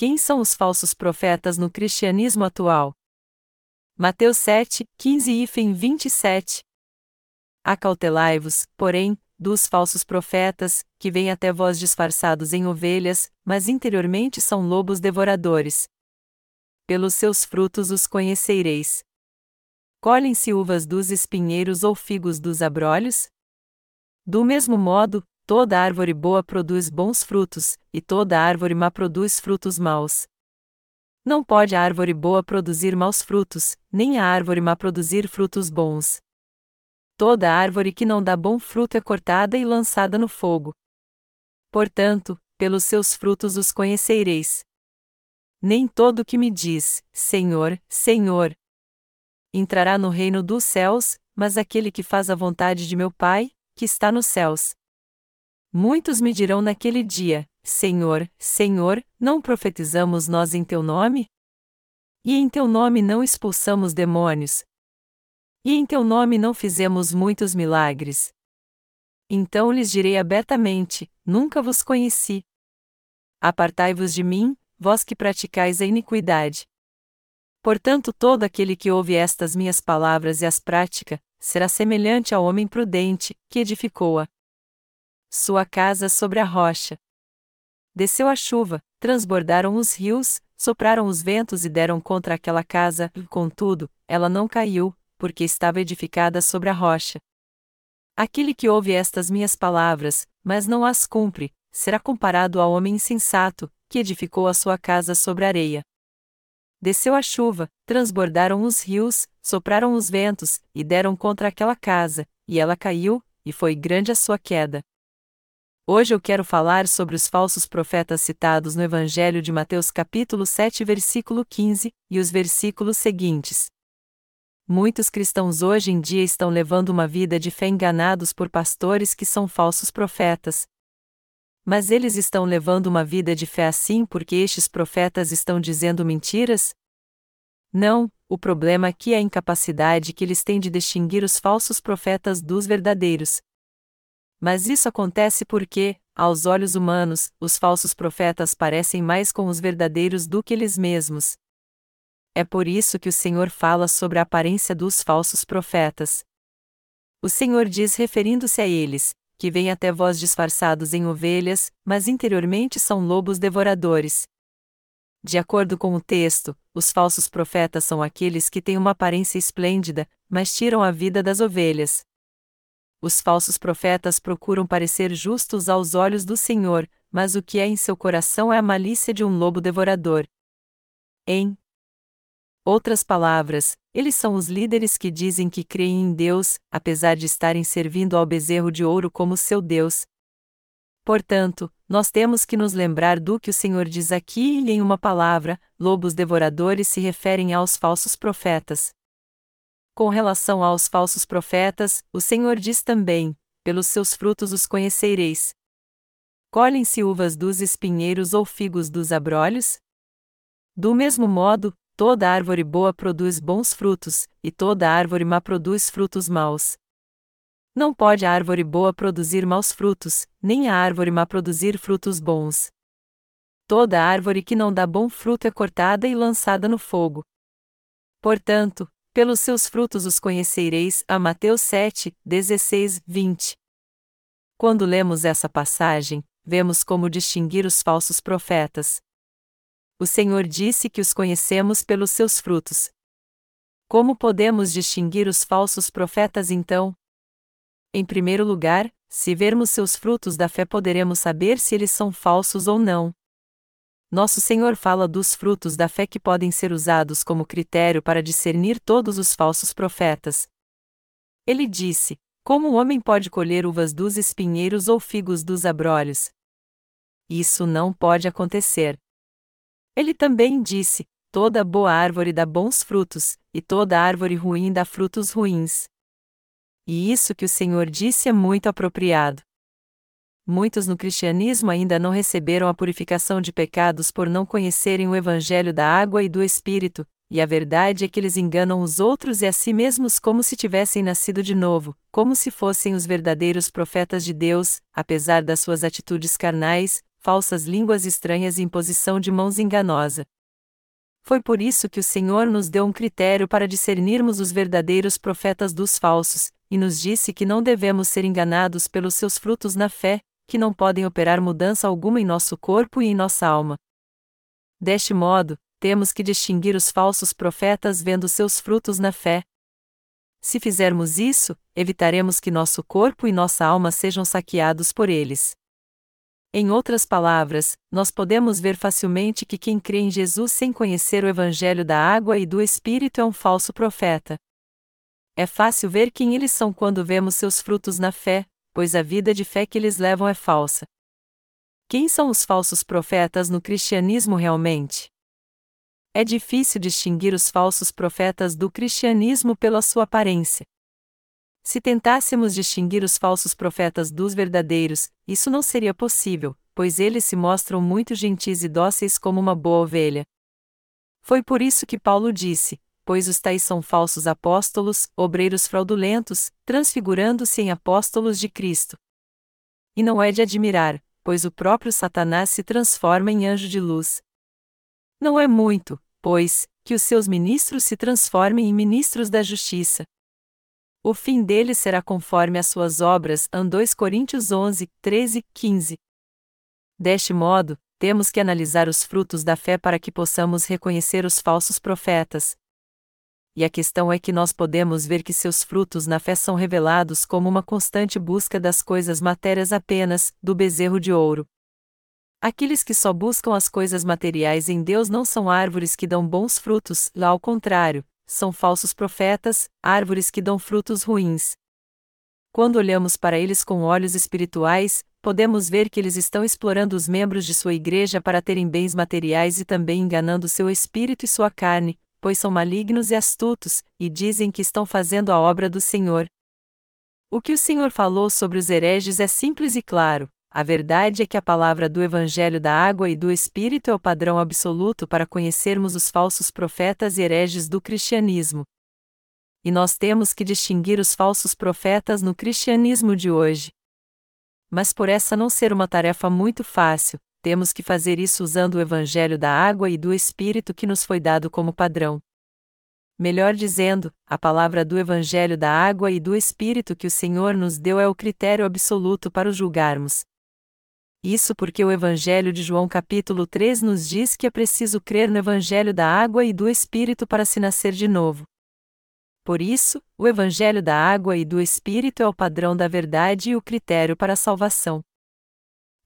quem são os falsos profetas no cristianismo atual? Mateus 7, 15 e 27. Acautelai-vos, porém, dos falsos profetas, que vêm até vós disfarçados em ovelhas, mas interiormente são lobos devoradores. Pelos seus frutos os conhecereis. Colhem-se uvas dos espinheiros ou figos dos abrolhos? Do mesmo modo, toda árvore boa produz bons frutos, e toda árvore má produz frutos maus. Não pode a árvore boa produzir maus frutos, nem a árvore má produzir frutos bons. Toda árvore que não dá bom fruto é cortada e lançada no fogo. Portanto, pelos seus frutos os conhecereis. Nem todo que me diz, Senhor, Senhor, entrará no reino dos céus, mas aquele que faz a vontade de meu Pai, que está nos céus. Muitos me dirão naquele dia: Senhor, Senhor, não profetizamos nós em teu nome? E em teu nome não expulsamos demônios? E em teu nome não fizemos muitos milagres? Então lhes direi abertamente: Nunca vos conheci. Apartai-vos de mim, vós que praticais a iniquidade. Portanto, todo aquele que ouve estas minhas palavras e as pratica, será semelhante ao homem prudente, que edificou-a. Sua casa sobre a rocha. Desceu a chuva, transbordaram os rios, sopraram os ventos e deram contra aquela casa, contudo, ela não caiu, porque estava edificada sobre a rocha. Aquele que ouve estas minhas palavras, mas não as cumpre, será comparado ao homem insensato, que edificou a sua casa sobre a areia. Desceu a chuva, transbordaram os rios, sopraram os ventos, e deram contra aquela casa, e ela caiu, e foi grande a sua queda. Hoje eu quero falar sobre os falsos profetas citados no Evangelho de Mateus capítulo 7 versículo 15, e os versículos seguintes. Muitos cristãos hoje em dia estão levando uma vida de fé enganados por pastores que são falsos profetas, mas eles estão levando uma vida de fé assim porque estes profetas estão dizendo mentiras? Não, o problema aqui é a incapacidade que eles têm de distinguir os falsos profetas dos verdadeiros. Mas isso acontece porque, aos olhos humanos, os falsos profetas parecem mais com os verdadeiros do que eles mesmos. É por isso que o Senhor fala sobre a aparência dos falsos profetas. O Senhor diz referindo-se a eles: que vêm até vós disfarçados em ovelhas, mas interiormente são lobos devoradores. De acordo com o texto, os falsos profetas são aqueles que têm uma aparência esplêndida, mas tiram a vida das ovelhas. Os falsos profetas procuram parecer justos aos olhos do Senhor, mas o que é em seu coração é a malícia de um lobo devorador. Em outras palavras, eles são os líderes que dizem que creem em Deus, apesar de estarem servindo ao bezerro de ouro como seu Deus. Portanto, nós temos que nos lembrar do que o Senhor diz aqui e em uma palavra: lobos devoradores se referem aos falsos profetas. Com relação aos falsos profetas, o Senhor diz também: pelos seus frutos os conhecereis. Colhem-se uvas dos espinheiros ou figos dos abrolhos? Do mesmo modo, Toda árvore boa produz bons frutos, e toda árvore má produz frutos maus. Não pode a árvore boa produzir maus frutos, nem a árvore má produzir frutos bons. Toda árvore que não dá bom fruto é cortada e lançada no fogo. Portanto, pelos seus frutos os conhecereis. A Mateus 7, 16, 20. Quando lemos essa passagem, vemos como distinguir os falsos profetas. O Senhor disse que os conhecemos pelos seus frutos. Como podemos distinguir os falsos profetas então? Em primeiro lugar, se vermos seus frutos da fé, poderemos saber se eles são falsos ou não. Nosso Senhor fala dos frutos da fé que podem ser usados como critério para discernir todos os falsos profetas. Ele disse: Como o homem pode colher uvas dos espinheiros ou figos dos abrolhos? Isso não pode acontecer. Ele também disse: Toda boa árvore dá bons frutos, e toda árvore ruim dá frutos ruins. E isso que o Senhor disse é muito apropriado. Muitos no cristianismo ainda não receberam a purificação de pecados por não conhecerem o Evangelho da água e do Espírito, e a verdade é que eles enganam os outros e a si mesmos como se tivessem nascido de novo, como se fossem os verdadeiros profetas de Deus, apesar das suas atitudes carnais, falsas línguas estranhas e imposição de mãos enganosa. Foi por isso que o Senhor nos deu um critério para discernirmos os verdadeiros profetas dos falsos, e nos disse que não devemos ser enganados pelos seus frutos na fé, que não podem operar mudança alguma em nosso corpo e em nossa alma. Deste modo, temos que distinguir os falsos profetas vendo seus frutos na fé. Se fizermos isso, evitaremos que nosso corpo e nossa alma sejam saqueados por eles. Em outras palavras, nós podemos ver facilmente que quem crê em Jesus sem conhecer o Evangelho da água e do Espírito é um falso profeta. É fácil ver quem eles são quando vemos seus frutos na fé, pois a vida de fé que eles levam é falsa. Quem são os falsos profetas no cristianismo realmente? É difícil distinguir os falsos profetas do cristianismo pela sua aparência. Se tentássemos distinguir os falsos profetas dos verdadeiros, isso não seria possível, pois eles se mostram muito gentis e dóceis como uma boa ovelha. Foi por isso que Paulo disse: Pois os tais são falsos apóstolos, obreiros fraudulentos, transfigurando-se em apóstolos de Cristo. E não é de admirar, pois o próprio Satanás se transforma em anjo de luz. Não é muito, pois, que os seus ministros se transformem em ministros da justiça. O fim deles será conforme as suas obras. 2 Coríntios 11, 13, 15. Deste modo, temos que analisar os frutos da fé para que possamos reconhecer os falsos profetas. E a questão é que nós podemos ver que seus frutos na fé são revelados como uma constante busca das coisas matérias apenas, do bezerro de ouro. Aqueles que só buscam as coisas materiais em Deus não são árvores que dão bons frutos, lá ao contrário, são falsos profetas, árvores que dão frutos ruins. Quando olhamos para eles com olhos espirituais, podemos ver que eles estão explorando os membros de sua igreja para terem bens materiais e também enganando seu espírito e sua carne, pois são malignos e astutos, e dizem que estão fazendo a obra do Senhor. O que o Senhor falou sobre os hereges é simples e claro: a verdade é que a palavra do Evangelho da Água e do Espírito é o padrão absoluto para conhecermos os falsos profetas e hereges do cristianismo. E nós temos que distinguir os falsos profetas no cristianismo de hoje. Mas por essa não ser uma tarefa muito fácil, temos que fazer isso usando o Evangelho da Água e do Espírito que nos foi dado como padrão. Melhor dizendo, a palavra do Evangelho da Água e do Espírito que o Senhor nos deu é o critério absoluto para o julgarmos, isso porque o Evangelho de João capítulo 3 nos diz que é preciso crer no Evangelho da água e do Espírito para se nascer de novo. Por isso, o Evangelho da água e do Espírito é o padrão da verdade e o critério para a salvação.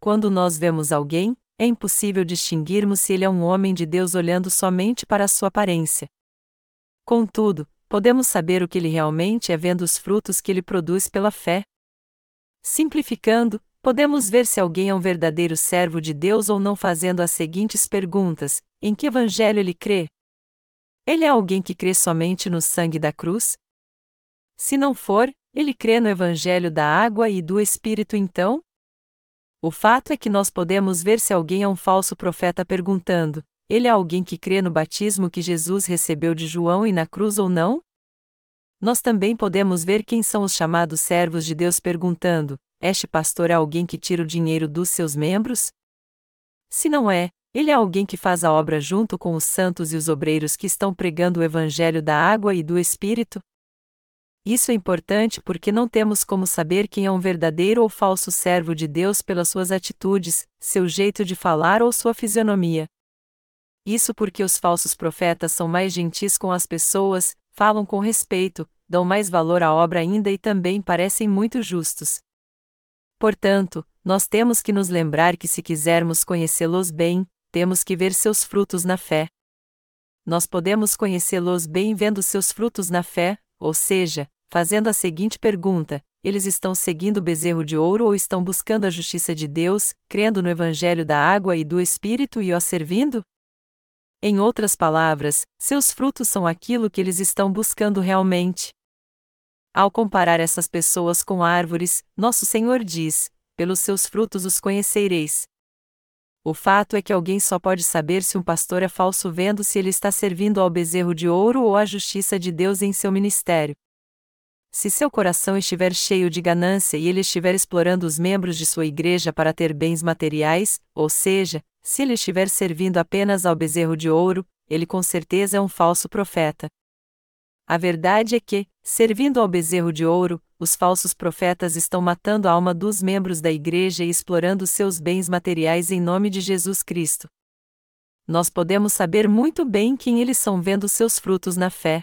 Quando nós vemos alguém, é impossível distinguirmos se ele é um homem de Deus olhando somente para a sua aparência. Contudo, podemos saber o que ele realmente é vendo os frutos que ele produz pela fé. Simplificando, podemos ver se alguém é um verdadeiro servo de Deus ou não fazendo as seguintes perguntas: em que evangelho ele crê? Ele é alguém que crê somente no sangue da cruz? Se não for, ele crê no evangelho da água e do Espírito então? O fato é que nós podemos ver se alguém é um falso profeta perguntando: ele é alguém que crê no batismo que Jesus recebeu de João e na cruz ou não? Nós também podemos ver quem são os chamados servos de Deus perguntando: este pastor é alguém que tira o dinheiro dos seus membros? Se não é, ele é alguém que faz a obra junto com os santos e os obreiros que estão pregando o evangelho da água e do Espírito? Isso é importante porque não temos como saber quem é um verdadeiro ou falso servo de Deus pelas suas atitudes, seu jeito de falar ou sua fisionomia. Isso porque os falsos profetas são mais gentis com as pessoas, falam com respeito, dão mais valor à obra ainda e também parecem muito justos. Portanto, nós temos que nos lembrar que se quisermos conhecê-los bem, temos que ver seus frutos na fé. Nós podemos conhecê-los bem vendo seus frutos na fé, ou seja, fazendo a seguinte pergunta: eles estão seguindo o bezerro de ouro ou estão buscando a justiça de Deus, crendo no evangelho da água e do Espírito e o servindo? Em outras palavras, seus frutos são aquilo que eles estão buscando realmente. Ao comparar essas pessoas com árvores, nosso Senhor diz: pelos seus frutos os conhecereis. O fato é que alguém só pode saber se um pastor é falso vendo se ele está servindo ao bezerro de ouro ou à justiça de Deus em seu ministério. Se seu coração estiver cheio de ganância e ele estiver explorando os membros de sua igreja para ter bens materiais, ou seja, se ele estiver servindo apenas ao bezerro de ouro, ele com certeza é um falso profeta. A verdade é que, servindo ao bezerro de ouro, os falsos profetas estão matando a alma dos membros da igreja e explorando seus bens materiais em nome de Jesus Cristo. Nós podemos saber muito bem quem eles são vendo seus frutos na fé.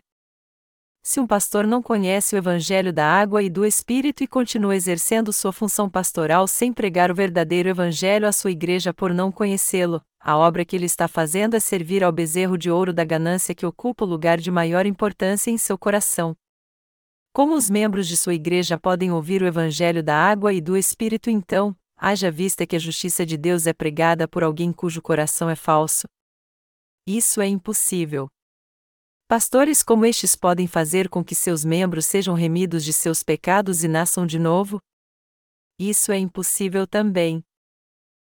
Se um pastor não conhece o Evangelho da água e do Espírito e continua exercendo sua função pastoral sem pregar o verdadeiro Evangelho à sua igreja por não conhecê-lo, a obra que ele está fazendo é servir ao bezerro de ouro da ganância que ocupa o lugar de maior importância em seu coração. Como os membros de sua igreja podem ouvir o Evangelho da água e do Espírito então, haja vista que a justiça de Deus é pregada por alguém cujo coração é falso? Isso é impossível. Pastores como estes podem fazer com que seus membros sejam remidos de seus pecados e nasçam de novo? Isso é impossível também.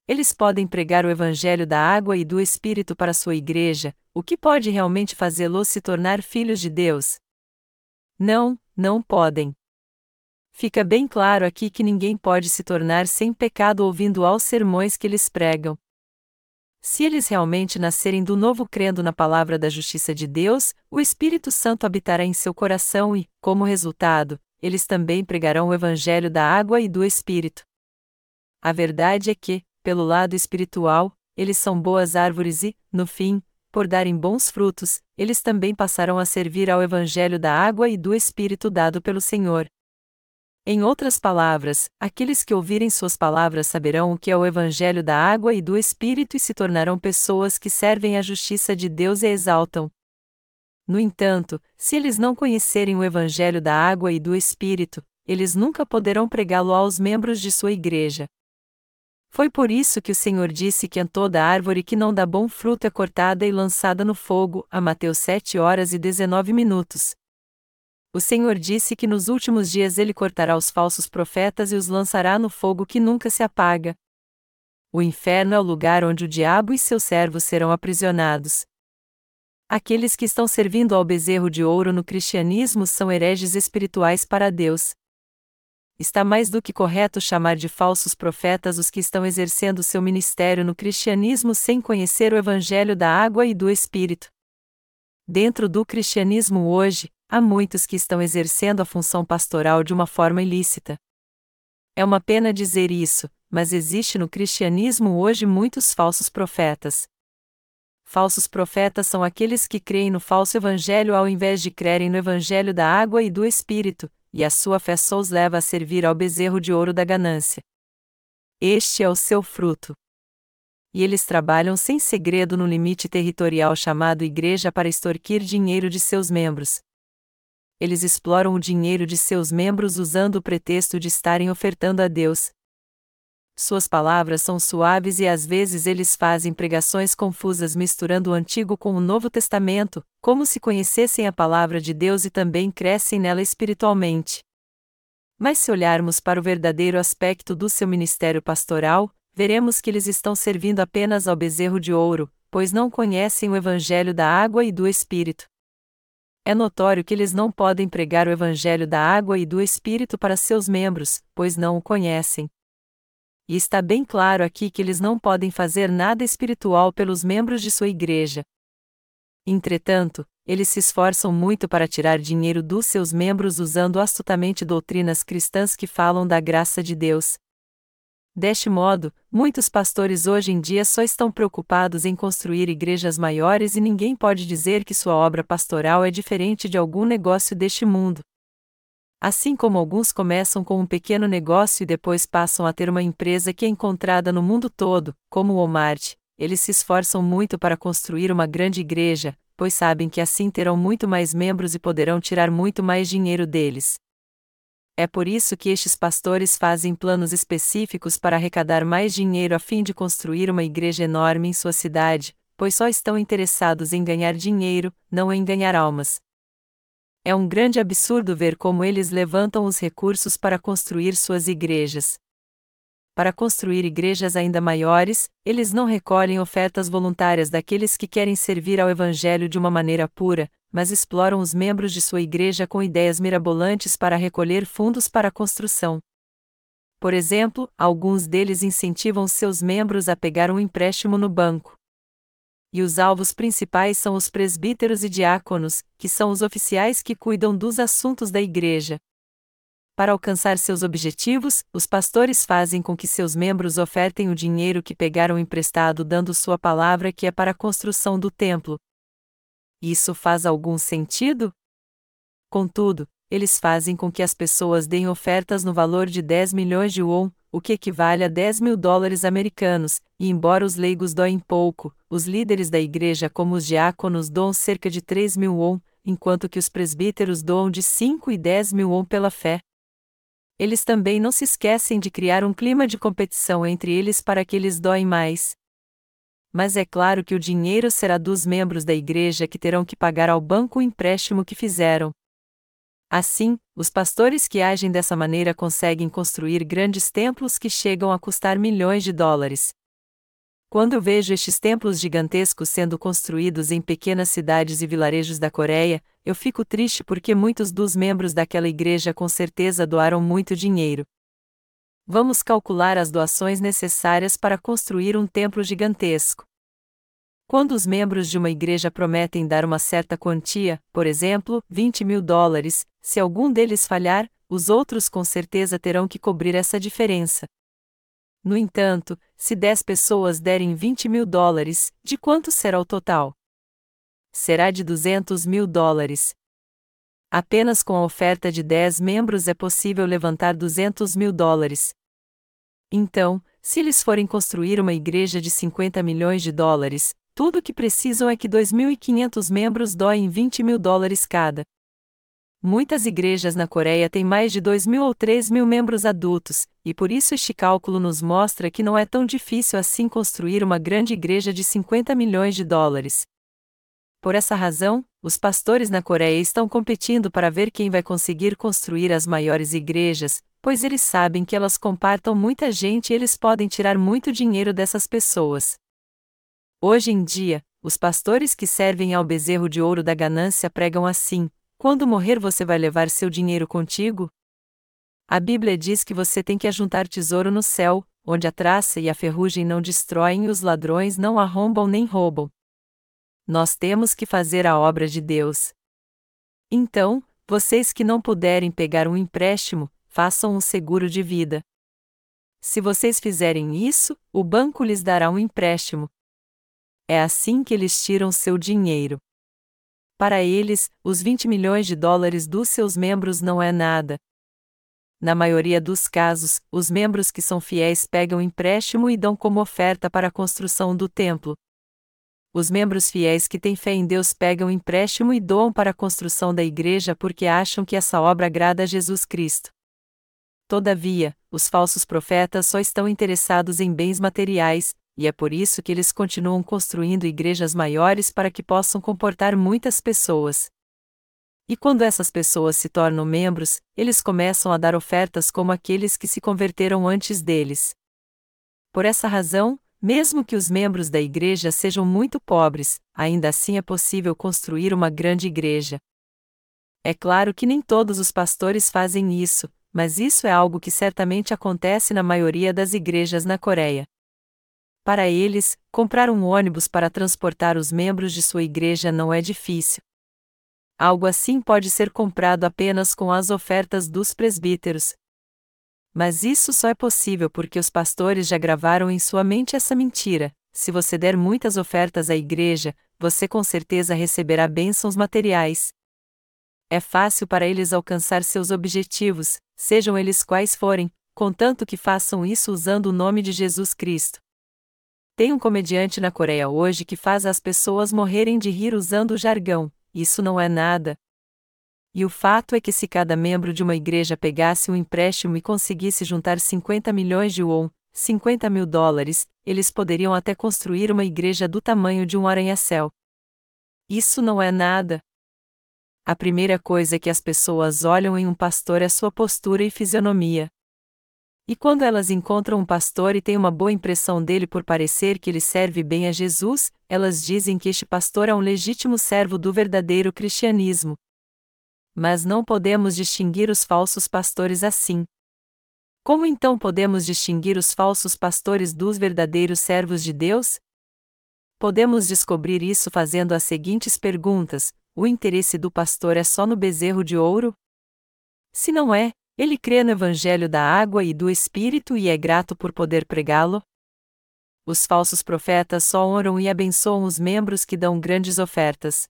Eles podem pregar o Evangelho da água e do Espírito para sua igreja, o que pode realmente fazê-los se tornar filhos de Deus? Não, não podem. Fica bem claro aqui que ninguém pode se tornar sem pecado ouvindo aos sermões que eles pregam. Se eles realmente nascerem do novo crendo na palavra da justiça de Deus, o Espírito Santo habitará em seu coração e, como resultado, eles também pregarão o Evangelho da água e do Espírito. A verdade é que, pelo lado espiritual, eles são boas árvores e, no fim, por darem bons frutos, eles também passarão a servir ao Evangelho da água e do Espírito dado pelo Senhor. Em outras palavras, aqueles que ouvirem suas palavras saberão o que é o Evangelho da água e do Espírito e se tornarão pessoas que servem a justiça de Deus e exaltam. No entanto, se eles não conhecerem o Evangelho da água e do Espírito, eles nunca poderão pregá-lo aos membros de sua igreja. Foi por isso que o Senhor disse que toda árvore que não dá bom fruto é cortada e lançada no fogo, a Mateus 7 horas e 19 minutos. O Senhor disse que nos últimos dias ele cortará os falsos profetas e os lançará no fogo que nunca se apaga. O inferno é o lugar onde o diabo e seus servos serão aprisionados. Aqueles que estão servindo ao bezerro de ouro no cristianismo são hereges espirituais para Deus. Está mais do que correto chamar de falsos profetas os que estão exercendo seu ministério no cristianismo sem conhecer o evangelho da água e do espírito. Dentro do cristianismo hoje, há muitos que estão exercendo a função pastoral de uma forma ilícita. É uma pena dizer isso, mas existe no cristianismo hoje muitos falsos profetas. Falsos profetas são aqueles que creem no falso evangelho ao invés de crerem no evangelho da água e do espírito, e a sua fé só os leva a servir ao bezerro de ouro da ganância. Este é o seu fruto e eles trabalham sem segredo no limite territorial chamado Igreja para extorquir dinheiro de seus membros. Eles exploram o dinheiro de seus membros usando o pretexto de estarem ofertando a Deus. Suas palavras são suaves e às vezes eles fazem pregações confusas misturando o Antigo com o Novo Testamento, como se conhecessem a palavra de Deus e também crescem nela espiritualmente. Mas se olharmos para o verdadeiro aspecto do seu ministério pastoral, veremos que eles estão servindo apenas ao bezerro de ouro, pois não conhecem o Evangelho da água e do Espírito. É notório que eles não podem pregar o Evangelho da água e do Espírito para seus membros, pois não o conhecem. E está bem claro aqui que eles não podem fazer nada espiritual pelos membros de sua igreja. Entretanto, eles se esforçam muito para tirar dinheiro dos seus membros usando astutamente doutrinas cristãs que falam da graça de Deus, Deste modo, muitos pastores hoje em dia só estão preocupados em construir igrejas maiores e ninguém pode dizer que sua obra pastoral é diferente de algum negócio deste mundo. Assim como alguns começam com um pequeno negócio e depois passam a ter uma empresa que é encontrada no mundo todo, como o Walmart, eles se esforçam muito para construir uma grande igreja, pois sabem que assim terão muito mais membros e poderão tirar muito mais dinheiro deles. É por isso que estes pastores fazem planos específicos para arrecadar mais dinheiro a fim de construir uma igreja enorme em sua cidade, pois só estão interessados em ganhar dinheiro, não em ganhar almas. É um grande absurdo ver como eles levantam os recursos para construir suas igrejas. Para construir igrejas ainda maiores, eles não recolhem ofertas voluntárias daqueles que querem servir ao Evangelho de uma maneira pura, mas exploram os membros de sua igreja com ideias mirabolantes para recolher fundos para a construção. Por exemplo, alguns deles incentivam seus membros a pegar um empréstimo no banco. E os alvos principais são os presbíteros e diáconos, que são os oficiais que cuidam dos assuntos da igreja. Para alcançar seus objetivos, os pastores fazem com que seus membros ofertem o dinheiro que pegaram emprestado, dando sua palavra que é para a construção do templo. Isso faz algum sentido? Contudo, eles fazem com que as pessoas deem ofertas no valor de 10 milhões de won, o que equivale a 10 mil dólares americanos, e embora os leigos doem pouco, os líderes da igreja, como os diáconos, doam cerca de 3 mil won, enquanto que os presbíteros doam de 5 e 10 mil won pela fé. Eles também não se esquecem de criar um clima de competição entre eles para que eles doem mais. Mas é claro que o dinheiro será dos membros da igreja que terão que pagar ao banco o empréstimo que fizeram, Assim, os pastores que agem dessa maneira conseguem construir grandes templos que chegam a custar milhões de dólares. Quando vejo estes templos gigantescos sendo construídos em pequenas cidades e vilarejos da Coreia, eu fico triste porque muitos dos membros daquela igreja com certeza doaram muito dinheiro. Vamos calcular as doações necessárias para construir um templo gigantesco. Quando os membros de uma igreja prometem dar uma certa quantia, por exemplo, 20 mil dólares, se algum deles falhar, os outros com certeza terão que cobrir essa diferença. No entanto, se 10 pessoas derem 20 mil dólares, de quanto será o total? Será de 200 mil dólares. Apenas com a oferta de 10 membros é possível levantar 200 mil dólares. Então, se eles forem construir uma igreja de 50 milhões de dólares, tudo o que precisam é que 2.500 membros doem 20 mil dólares cada. Muitas igrejas na Coreia têm mais de 2 mil ou 3 mil membros adultos, e por isso este cálculo nos mostra que não é tão difícil assim construir uma grande igreja de 50 milhões de dólares. Por essa razão, os pastores na Coreia estão competindo para ver quem vai conseguir construir as maiores igrejas, pois eles sabem que elas compartam muita gente e eles podem tirar muito dinheiro dessas pessoas. Hoje em dia, os pastores que servem ao bezerro de ouro da ganância pregam assim: quando morrer você vai levar seu dinheiro contigo? A Bíblia diz que você tem que ajuntar tesouro no céu, onde a traça e a ferrugem não destroem e os ladrões não arrombam nem roubam. Nós temos que fazer a obra de Deus. Então, vocês que não puderem pegar um empréstimo, façam um seguro de vida. Se vocês fizerem isso, o banco lhes dará um empréstimo, é assim que eles tiram seu dinheiro. Para eles, os 20 milhões de dólares dos seus membros não é nada. Na maioria dos casos, os membros que são fiéis pegam empréstimo e dão como oferta para a construção do templo. Os membros fiéis que têm fé em Deus pegam empréstimo e doam para a construção da igreja porque acham que essa obra agrada a Jesus Cristo. Todavia, os falsos profetas só estão interessados em bens materiais, e é por isso que eles continuam construindo igrejas maiores para que possam comportar muitas pessoas. E quando essas pessoas se tornam membros, eles começam a dar ofertas como aqueles que se converteram antes deles. Por essa razão, mesmo que os membros da igreja sejam muito pobres, ainda assim é possível construir uma grande igreja. É claro que nem todos os pastores fazem isso, mas isso é algo que certamente acontece na maioria das igrejas na Coreia. Para eles, comprar um ônibus para transportar os membros de sua igreja não é difícil. Algo assim pode ser comprado apenas com as ofertas dos presbíteros. Mas isso só é possível porque os pastores já gravaram em sua mente essa mentira: se você der muitas ofertas à igreja, você com certeza receberá bênçãos materiais. É fácil para eles alcançar seus objetivos, sejam eles quais forem, contanto que façam isso usando o nome de Jesus Cristo. Tem um comediante na Coreia hoje que faz as pessoas morrerem de rir usando o jargão: isso não é nada. E o fato é que se cada membro de uma igreja pegasse um empréstimo e conseguisse juntar 50 milhões de won, 50 mil dólares, eles poderiam até construir uma igreja do tamanho de um arranha-céu. Isso não é nada. A primeira coisa que as pessoas olham em um pastor é sua postura e fisionomia. E quando elas encontram um pastor e têm uma boa impressão dele por parecer que ele serve bem a Jesus, elas dizem que este pastor é um legítimo servo do verdadeiro cristianismo. Mas não podemos distinguir os falsos pastores assim. Como então podemos distinguir os falsos pastores dos verdadeiros servos de Deus? Podemos descobrir isso fazendo as seguintes perguntas: o interesse do pastor é só no bezerro de ouro? Se não é, ele crê no Evangelho da água e do Espírito e é grato por poder pregá-lo? Os falsos profetas só honram e abençoam os membros que dão grandes ofertas.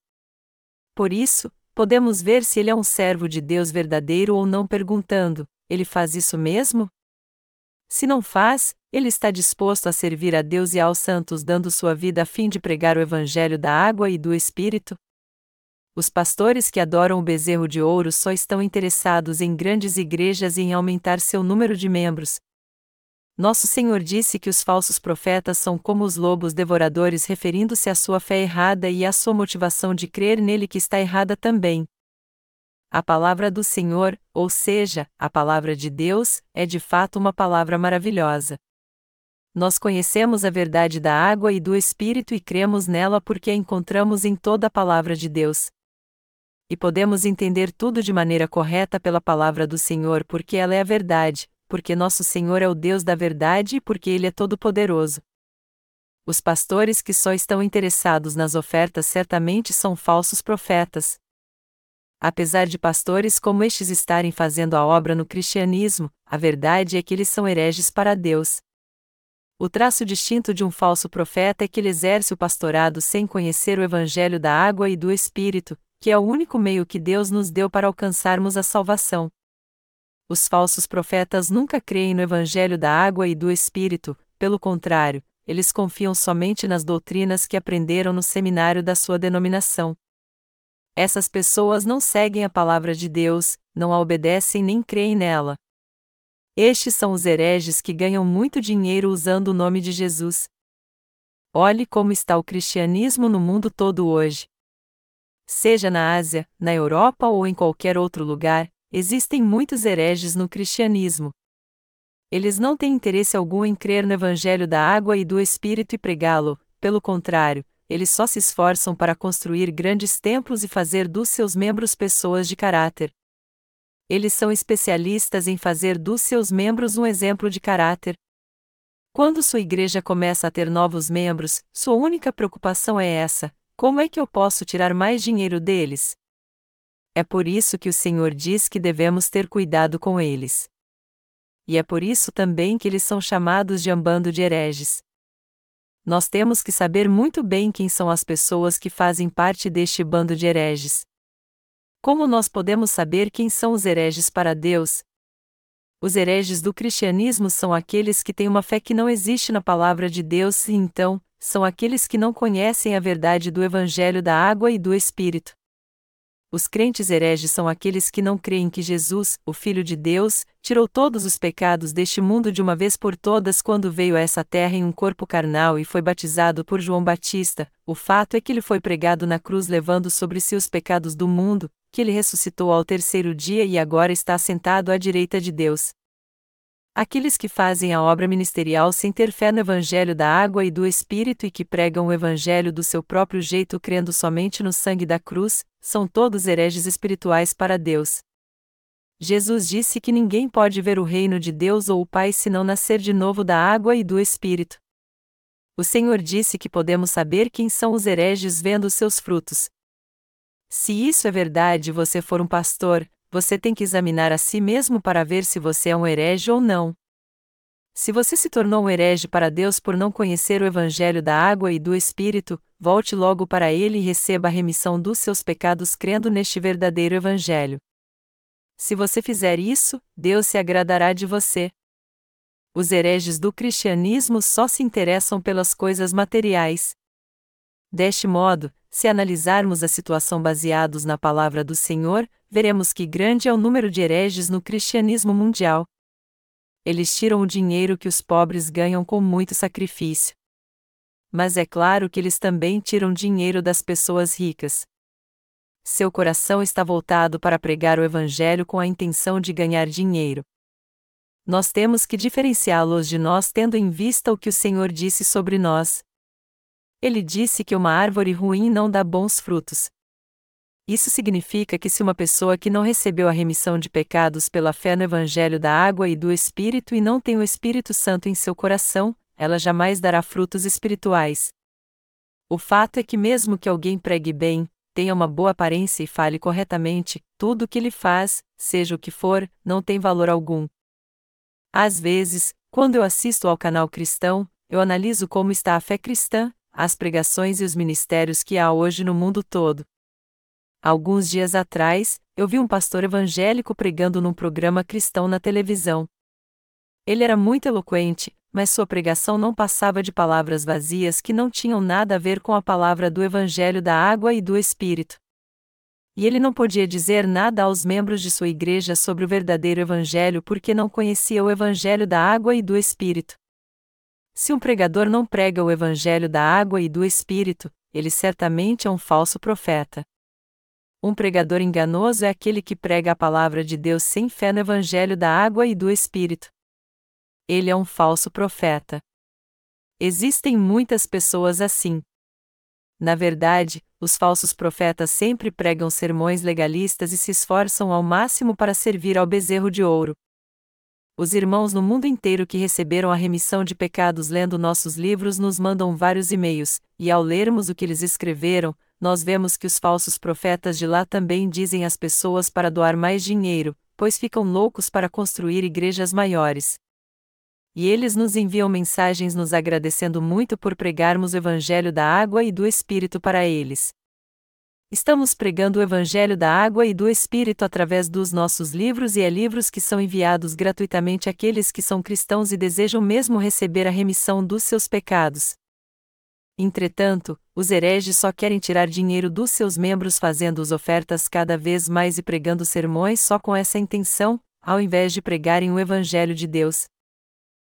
Por isso, podemos ver se ele é um servo de Deus verdadeiro ou não perguntando: ele faz isso mesmo? Se não faz, ele está disposto a servir a Deus e aos santos dando sua vida a fim de pregar o Evangelho da água e do Espírito? Os pastores que adoram o bezerro de ouro só estão interessados em grandes igrejas e em aumentar seu número de membros. Nosso Senhor disse que os falsos profetas são como os lobos devoradores, referindo-se à sua fé errada e à sua motivação de crer nele que está errada também. A palavra do Senhor, ou seja, a palavra de Deus, é de fato uma palavra maravilhosa. Nós conhecemos a verdade da água e do Espírito e cremos nela porque a encontramos em toda a palavra de Deus e podemos entender tudo de maneira correta pela palavra do Senhor porque ela é a verdade, porque nosso Senhor é o Deus da verdade e porque Ele é todo-poderoso. Os pastores que só estão interessados nas ofertas certamente são falsos profetas. Apesar de pastores como estes estarem fazendo a obra no cristianismo, a verdade é que eles são hereges para Deus. O traço distinto de um falso profeta é que ele exerce o pastorado sem conhecer o evangelho da água e do Espírito, que é o único meio que Deus nos deu para alcançarmos a salvação. Os falsos profetas nunca creem no Evangelho da água e do Espírito, pelo contrário, eles confiam somente nas doutrinas que aprenderam no seminário da sua denominação. Essas pessoas não seguem a palavra de Deus, não a obedecem nem creem nela. Estes são os hereges que ganham muito dinheiro usando o nome de Jesus. Olhe como está o cristianismo no mundo todo hoje. Seja na Ásia, na Europa ou em qualquer outro lugar, existem muitos hereges no cristianismo. Eles não têm interesse algum em crer no Evangelho da água e do Espírito e pregá-lo, pelo contrário, eles só se esforçam para construir grandes templos e fazer dos seus membros pessoas de caráter. Eles são especialistas em fazer dos seus membros um exemplo de caráter. Quando sua igreja começa a ter novos membros, sua única preocupação é essa: como é que eu posso tirar mais dinheiro deles? É por isso que o Senhor diz que devemos ter cuidado com eles. E é por isso também que eles são chamados de ambando de hereges. Nós temos que saber muito bem quem são as pessoas que fazem parte deste bando de hereges. Como nós podemos saber quem são os hereges para Deus? Os hereges do cristianismo são aqueles que têm uma fé que não existe na palavra de Deus e então, são aqueles que não conhecem a verdade do Evangelho da água e do Espírito. Os crentes hereges são aqueles que não creem que Jesus, o Filho de Deus, tirou todos os pecados deste mundo de uma vez por todas quando veio a essa terra em um corpo carnal e foi batizado por João Batista. O fato é que ele foi pregado na cruz levando sobre si os pecados do mundo, que ele ressuscitou ao terceiro dia e agora está sentado à direita de Deus. Aqueles que fazem a obra ministerial sem ter fé no Evangelho da água e do Espírito e que pregam o Evangelho do seu próprio jeito crendo somente no sangue da cruz, são todos hereges espirituais para Deus. Jesus disse que ninguém pode ver o reino de Deus ou o Pai se não nascer de novo da água e do Espírito. O Senhor disse que podemos saber quem são os hereges vendo os seus frutos. Se isso é verdade e você for um pastor, você tem que examinar a si mesmo para ver se você é um herege ou não. Se você se tornou um herege para Deus por não conhecer o Evangelho da água e do Espírito, volte logo para Ele e receba a remissão dos seus pecados crendo neste verdadeiro Evangelho. Se você fizer isso, Deus se agradará de você. Os hereges do cristianismo só se interessam pelas coisas materiais. Deste modo, se analisarmos a situação baseados na palavra do Senhor, veremos que grande é o número de hereges no cristianismo mundial. Eles tiram o dinheiro que os pobres ganham com muito sacrifício. Mas é claro que eles também tiram dinheiro das pessoas ricas. Seu coração está voltado para pregar o Evangelho com a intenção de ganhar dinheiro. nós temos que diferenciá-los de nós tendo em vista o que o Senhor disse sobre nós. Ele disse que uma árvore ruim não dá bons frutos. Isso significa que se uma pessoa que não recebeu a remissão de pecados pela fé no Evangelho da água e do Espírito e não tem o Espírito Santo em seu coração, ela jamais dará frutos espirituais. O fato é que, mesmo que alguém pregue bem, tenha uma boa aparência e fale corretamente, tudo o que ele faz, seja o que for, não tem valor algum. Às vezes, quando eu assisto ao canal cristão, eu analiso como está a fé cristã, as pregações e os ministérios que há hoje no mundo todo. Alguns dias atrás, eu vi um pastor evangélico pregando num programa cristão na televisão. Ele era muito eloquente, mas sua pregação não passava de palavras vazias que não tinham nada a ver com a palavra do Evangelho da água e do Espírito. E ele não podia dizer nada aos membros de sua igreja sobre o verdadeiro Evangelho porque não conhecia o Evangelho da água e do Espírito. Se um pregador não prega o Evangelho da água e do Espírito, ele certamente é um falso profeta. Um pregador enganoso é aquele que prega a palavra de Deus sem fé no Evangelho da água e do Espírito ele é um falso profeta. Existem muitas pessoas assim. Na verdade, os falsos profetas sempre pregam sermões legalistas e se esforçam ao máximo para servir ao bezerro de ouro. Os irmãos no mundo inteiro que receberam a remissão de pecados lendo nossos livros nos mandam vários e-mails, e ao lermos o que eles escreveram, nós vemos que os falsos profetas de lá também dizem às pessoas para doar mais dinheiro, pois ficam loucos para construir igrejas maiores e eles nos enviam mensagens nos agradecendo muito por pregarmos o Evangelho da água e do Espírito para eles. Estamos pregando o Evangelho da água e do Espírito através dos nossos livros e é livros que são enviados gratuitamente àqueles que são cristãos e desejam mesmo receber a remissão dos seus pecados. Entretanto, os hereges só querem tirar dinheiro dos seus membros fazendo-os ofertas cada vez mais e pregando sermões só com essa intenção, ao invés de pregarem o Evangelho de Deus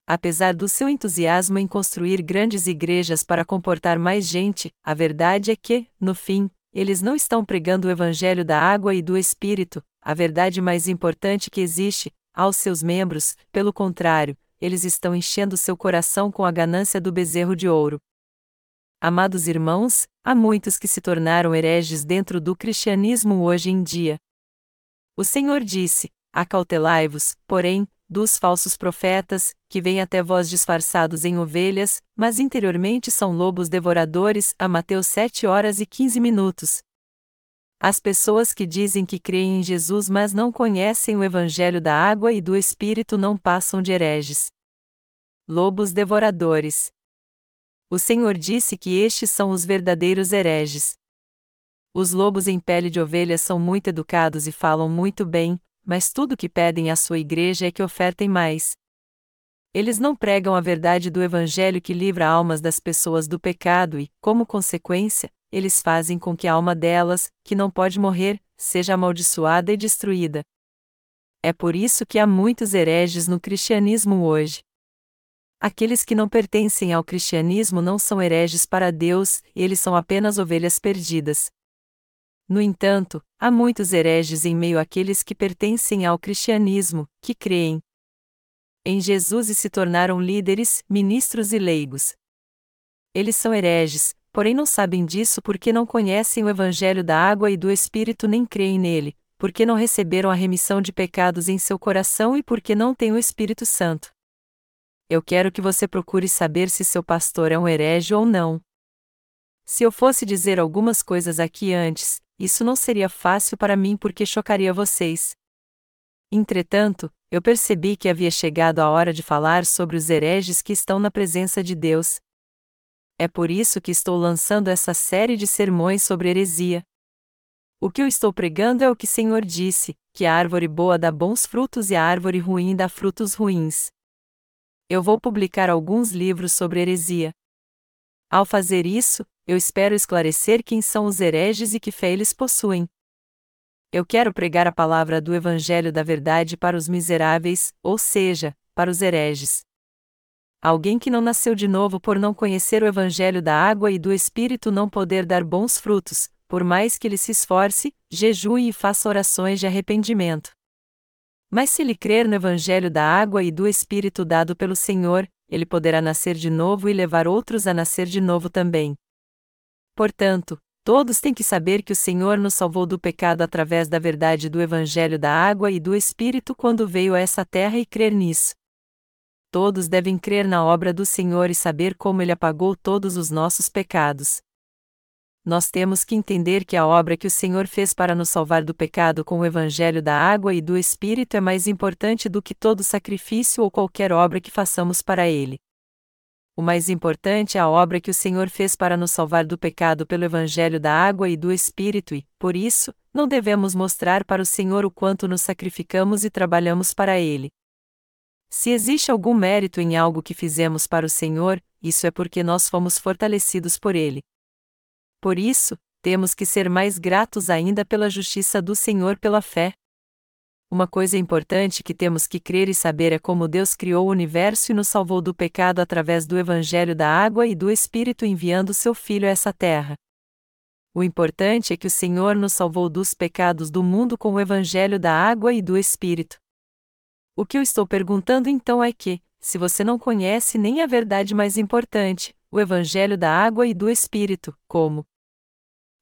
apesar do seu entusiasmo em construir grandes igrejas para comportar mais gente, a verdade é que, no fim, eles não estão pregando o evangelho da água e do espírito, a verdade mais importante que existe, aos seus membros, pelo contrário, eles estão enchendo seu coração com a ganância do bezerro de ouro. Amados irmãos, há muitos que se tornaram hereges dentro do cristianismo hoje em dia. O Senhor disse: Acautelai-vos, porém, dos falsos profetas, que vêm até vós disfarçados em ovelhas, mas interiormente são lobos devoradores. A Mateus 7 horas e 15 minutos. As pessoas que dizem que creem em Jesus mas não conhecem o Evangelho da água e do Espírito não passam de hereges. Lobos devoradores. O Senhor disse que estes são os verdadeiros hereges. Os lobos em pele de ovelha são muito educados e falam muito bem, mas tudo que pedem à sua igreja é que ofertem mais. Eles não pregam a verdade do Evangelho que livra almas das pessoas do pecado e, como consequência, eles fazem com que a alma delas, que não pode morrer, seja amaldiçoada e destruída. É por isso que há muitos hereges no cristianismo hoje. Aqueles que não pertencem ao cristianismo não são hereges para Deus, eles são apenas ovelhas perdidas. No entanto, há muitos hereges em meio àqueles que pertencem ao cristianismo, que creem em Jesus e se tornaram líderes, ministros e leigos. Eles são hereges, porém não sabem disso porque não conhecem o Evangelho da água e do Espírito nem creem nele, porque não receberam a remissão de pecados em seu coração e porque não têm o Espírito Santo. Eu quero que você procure saber se seu pastor é um herege ou não. Se eu fosse dizer algumas coisas aqui antes, isso não seria fácil para mim porque chocaria vocês. Entretanto, eu percebi que havia chegado a hora de falar sobre os hereges que estão na presença de Deus. É por isso que estou lançando essa série de sermões sobre heresia. O que eu estou pregando é o que o Senhor disse: que a árvore boa dá bons frutos e a árvore ruim dá frutos ruins. Eu vou publicar alguns livros sobre heresia. Ao fazer isso, eu espero esclarecer quem são os hereges e que fé eles possuem. Eu quero pregar a palavra do Evangelho da Verdade para os miseráveis, ou seja, para os hereges. Alguém que não nasceu de novo por não conhecer o Evangelho da água e do Espírito não poder dar bons frutos, por mais que ele se esforce, jejue e faça orações de arrependimento. Mas se ele crer no Evangelho da água e do Espírito dado pelo Senhor, ele poderá nascer de novo e levar outros a nascer de novo também. Portanto, todos têm que saber que o Senhor nos salvou do pecado através da verdade do Evangelho da água e do Espírito quando veio a essa terra e crer nisso. Todos devem crer na obra do Senhor e saber como ele apagou todos os nossos pecados nós temos que entender que a obra que o Senhor fez para nos salvar do pecado com o Evangelho da água e do Espírito é mais importante do que todo sacrifício ou qualquer obra que façamos para Ele. O mais importante é a obra que o Senhor fez para nos salvar do pecado pelo Evangelho da água e do Espírito e, por isso, não devemos mostrar para o Senhor o quanto nos sacrificamos e trabalhamos para Ele. Se existe algum mérito em algo que fizemos para o Senhor, isso é porque nós fomos fortalecidos por Ele. Por isso, temos que ser mais gratos ainda pela justiça do Senhor pela fé. Uma coisa importante que temos que crer e saber é como Deus criou o universo e nos salvou do pecado através do Evangelho da água e do Espírito enviando seu Filho a essa terra. O importante é que o Senhor nos salvou dos pecados do mundo com o Evangelho da água e do Espírito. O que eu estou perguntando então é que, se você não conhece nem a verdade mais importante, o Evangelho da água e do Espírito, como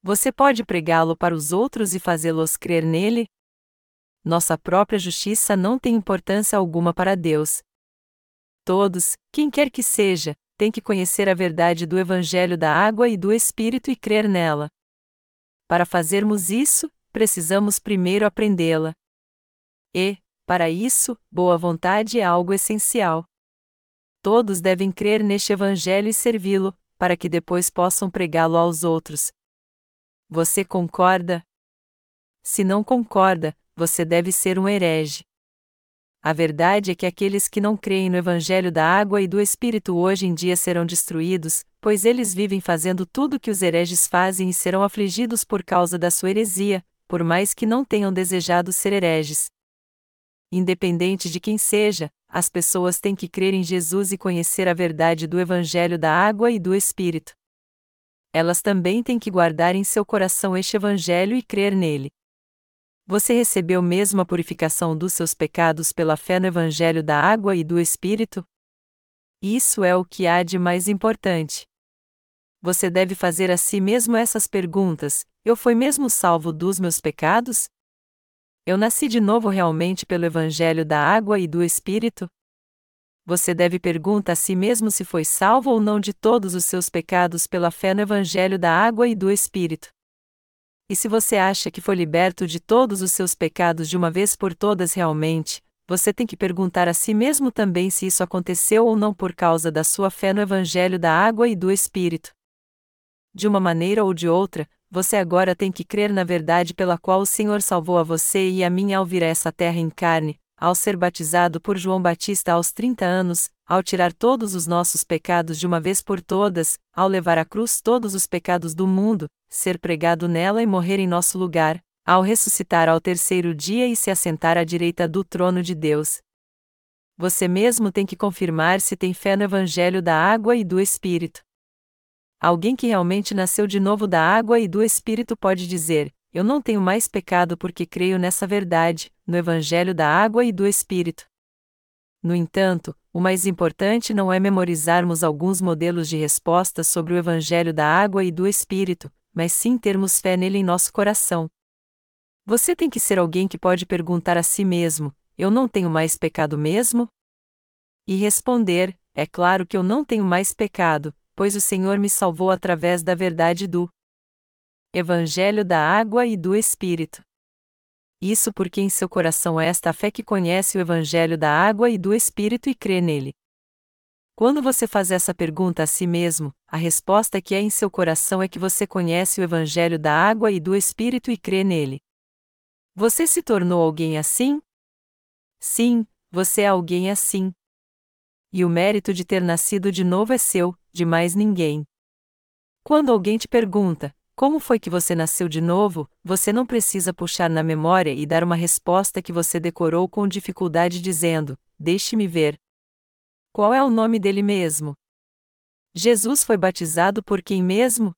você pode pregá-lo para os outros e fazê-los crer nele? Nossa própria justiça não tem importância alguma para Deus. Todos, quem quer que seja, têm que conhecer a verdade do Evangelho da água e do Espírito e crer nela. Para fazermos isso, precisamos primeiro aprendê-la. E, para isso, boa vontade é algo essencial todos devem crer neste Evangelho e servi-lo, para que depois possam pregá-lo aos outros. Você concorda? Se não concorda, você deve ser um herege. A verdade é que aqueles que não creem no Evangelho da água e do Espírito hoje em dia serão destruídos, pois eles vivem fazendo tudo o que os hereges fazem e serão afligidos por causa da sua heresia, por mais que não tenham desejado ser hereges. Independente de quem seja, as pessoas têm que crer em Jesus e conhecer a verdade do Evangelho da água e do Espírito. Elas também têm que guardar em seu coração este Evangelho e crer nele. Você recebeu mesmo a purificação dos seus pecados pela fé no Evangelho da água e do Espírito? Isso é o que há de mais importante. Você deve fazer a si mesmo essas perguntas: Eu fui mesmo salvo dos meus pecados? Eu nasci de novo realmente pelo Evangelho da água e do Espírito? Você deve perguntar a si mesmo se foi salvo ou não de todos os seus pecados pela fé no Evangelho da água e do Espírito. E se você acha que foi liberto de todos os seus pecados de uma vez por todas realmente, você tem que perguntar a si mesmo também se isso aconteceu ou não por causa da sua fé no Evangelho da água e do Espírito. De uma maneira ou de outra, você agora tem que crer na verdade pela qual o Senhor salvou a você e a mim ao vir a essa terra em carne, ao ser batizado por João Batista aos 30 anos, ao tirar todos os nossos pecados de uma vez por todas, ao levar à cruz todos os pecados do mundo, ser pregado nela e morrer em nosso lugar, ao ressuscitar ao terceiro dia e se assentar à direita do trono de Deus. Você mesmo tem que confirmar se tem fé no Evangelho da água e do Espírito. Alguém que realmente nasceu de novo da água e do Espírito pode dizer: Eu não tenho mais pecado porque creio nessa verdade, no Evangelho da água e do Espírito. No entanto, o mais importante não é memorizarmos alguns modelos de respostas sobre o Evangelho da água e do Espírito, mas sim termos fé nele em nosso coração. Você tem que ser alguém que pode perguntar a si mesmo: Eu não tenho mais pecado mesmo? E responder: É claro que eu não tenho mais pecado, pois o Senhor me salvou através da verdade do Evangelho da Água e do Espírito. Isso porque em seu coração é esta fé que conhece o Evangelho da Água e do Espírito e crê nele. Quando você faz essa pergunta a si mesmo, a resposta que é em seu coração é que você conhece o Evangelho da Água e do Espírito e crê nele. Você se tornou alguém assim? Sim, você é alguém assim. E o mérito de ter nascido de novo é seu, de mais ninguém. Quando alguém te pergunta, como foi que você nasceu de novo, você não precisa puxar na memória e dar uma resposta que você decorou com dificuldade dizendo: Deixe-me ver. Qual é o nome dele mesmo? Jesus foi batizado por quem mesmo?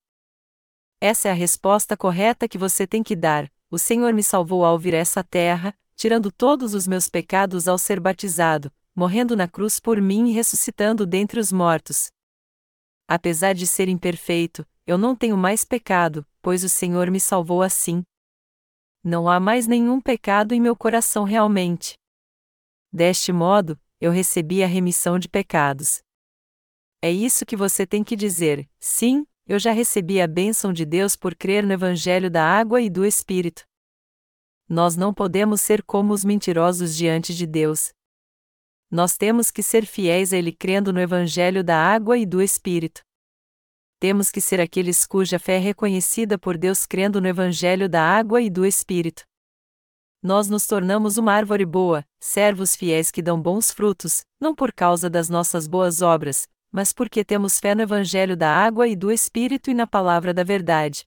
Essa é a resposta correta que você tem que dar. O Senhor me salvou ao vir a essa terra, tirando todos os meus pecados ao ser batizado, morrendo na cruz por mim e ressuscitando dentre os mortos. Apesar de ser imperfeito, eu não tenho mais pecado, pois o Senhor me salvou assim. Não há mais nenhum pecado em meu coração realmente. Deste modo, eu recebi a remissão de pecados. É isso que você tem que dizer: sim, eu já recebi a bênção de Deus por crer no Evangelho da água e do Espírito. Nós não podemos ser como os mentirosos diante de Deus. Nós temos que ser fiéis a Ele crendo no Evangelho da água e do Espírito. Temos que ser aqueles cuja fé é reconhecida por Deus crendo no Evangelho da água e do Espírito. Nós nos tornamos uma árvore boa, servos fiéis que dão bons frutos, não por causa das nossas boas obras, mas porque temos fé no Evangelho da água e do Espírito e na palavra da verdade.